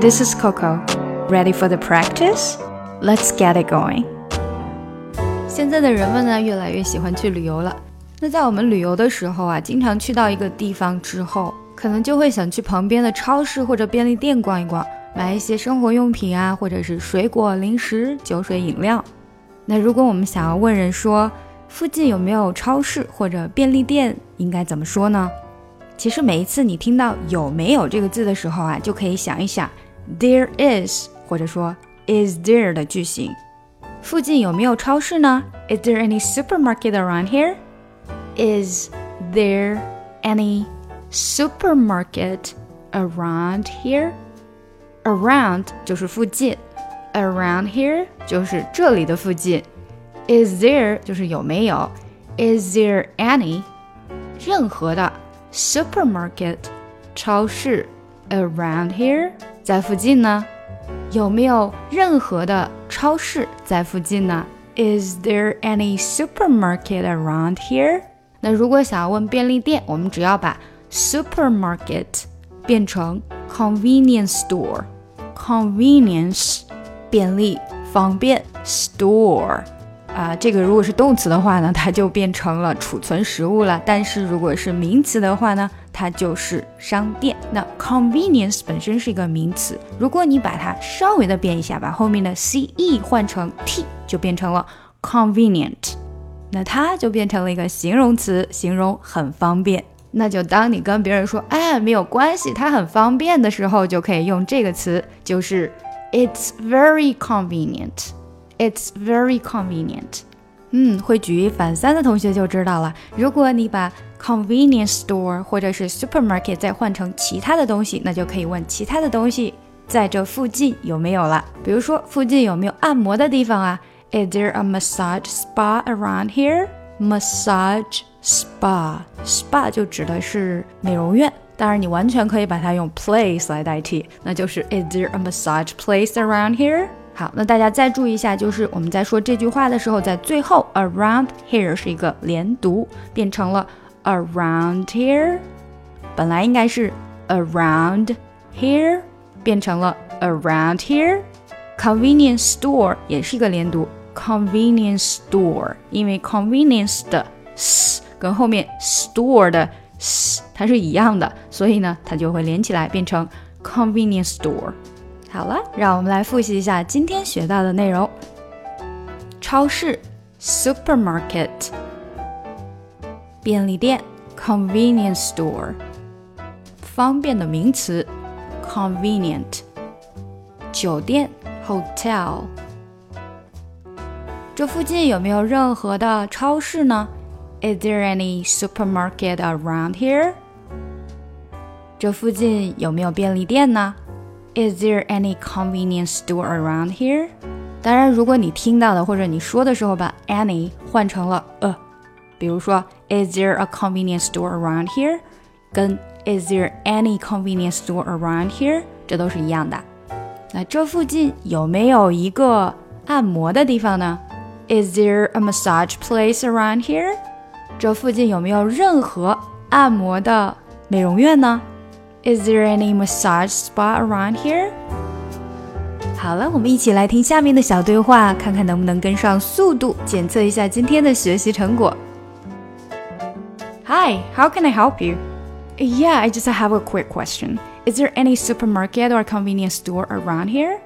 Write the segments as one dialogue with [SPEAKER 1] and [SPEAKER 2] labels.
[SPEAKER 1] This is Coco. Ready for the practice? Let's get it going. 现在的人们呢，越来越喜欢去旅游了。那在我们旅游的时候啊，经常去到一个地方之后，可能就会想去旁边的超市或者便利店逛一逛，买一些生活用品啊，或者是水果、零食、酒水、饮料。那如果我们想要问人说附近有没有超市或者便利店，应该怎么说呢？其实每一次你听到有没有这个字的时候啊，就可以想一想 there is 或者说 is there 的句型。附近有没有超市呢？Is there any supermarket around here? Is there any supermarket around here? Around 就是附近。around here 就是这里的附近，is there 就是有没有，is there any 任何的 supermarket 超市 around here 在附近呢？有没有任何的超市在附近呢？Is there any supermarket around here？那如果想要问便利店，我们只要把 supermarket 变成 convenience store，convenience。便利、方便，store，啊，这个如果是动词的话呢，它就变成了储存食物了。但是如果是名词的话呢，它就是商店。那 convenience 本身是一个名词，如果你把它稍微的变一下，把后面的 ce 换成 t，就变成了 convenient，那它就变成了一个形容词，形容很方便。那就当你跟别人说，哎，没有关系，它很方便的时候，就可以用这个词，就是。It's very convenient. It's very convenient. 嗯，会举一反三的同学就知道了。如果你把 convenience store 或者是 supermarket 再换成其他的东西，那就可以问其他的东西在这附近有没有了。比如说，附近有没有按摩的地方啊？Is there a massage spa around here? Massage spa. Spa 就指的是美容院。当然，你完全可以把它用 place 来代替，那就是 Is there a massage place around here？好，那大家再注意一下，就是我们在说这句话的时候，在最后 around here 是一个连读，变成了 around here。本来应该是 around here，变成了 around here。Convenience store 也是一个连读，convenience store，因为 convenience 的 s 跟后面 store 的。它是一样的，所以呢，它就会连起来变成 convenience store。好了，让我们来复习一下今天学到的内容：超市 supermarket，便利店 convenience store，方便的名词 convenient，酒店 hotel。这附近有没有任何的超市呢？Is there any supermarket around here? 这附近有没有便利店呢？Is there any convenience store around here? 当然，如果你听到的或者你说的时候把 any 换成了 a，比如说 Is there a convenience store around here? 跟 Is there any convenience store around here? 这都是一样的。那这附近有没有一个按摩的地方呢？Is there a massage place around here? 这附近有没有任何按摩的美容院呢？Is there any massage spa around here？好了，我们一起来听下面的小对话，看看能不能跟上速度，检测一下今天的学习成果。Hi, how can I help you? Yeah, I just have a quick question. Is there any supermarket or convenience store around here?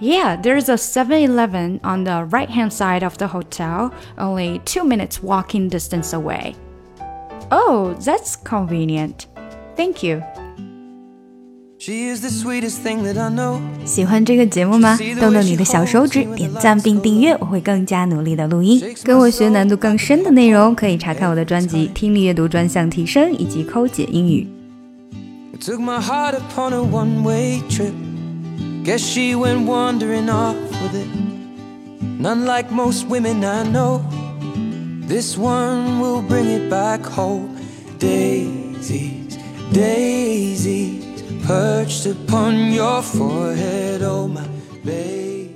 [SPEAKER 1] Yeah, there's a 7 Eleven on the right hand side of the hotel, only two minutes walking distance away. Oh, that's convenient. Thank you. 喜欢这个节目吗？动动你的小手指，点赞并订阅，我会更加努力的录音。跟我学难度更深的内容，可以查看我的专辑《听力阅读专项提升》以及《抠解英语》。This one will bring it back home. Daisies, daisies, perched upon your forehead, oh my baby.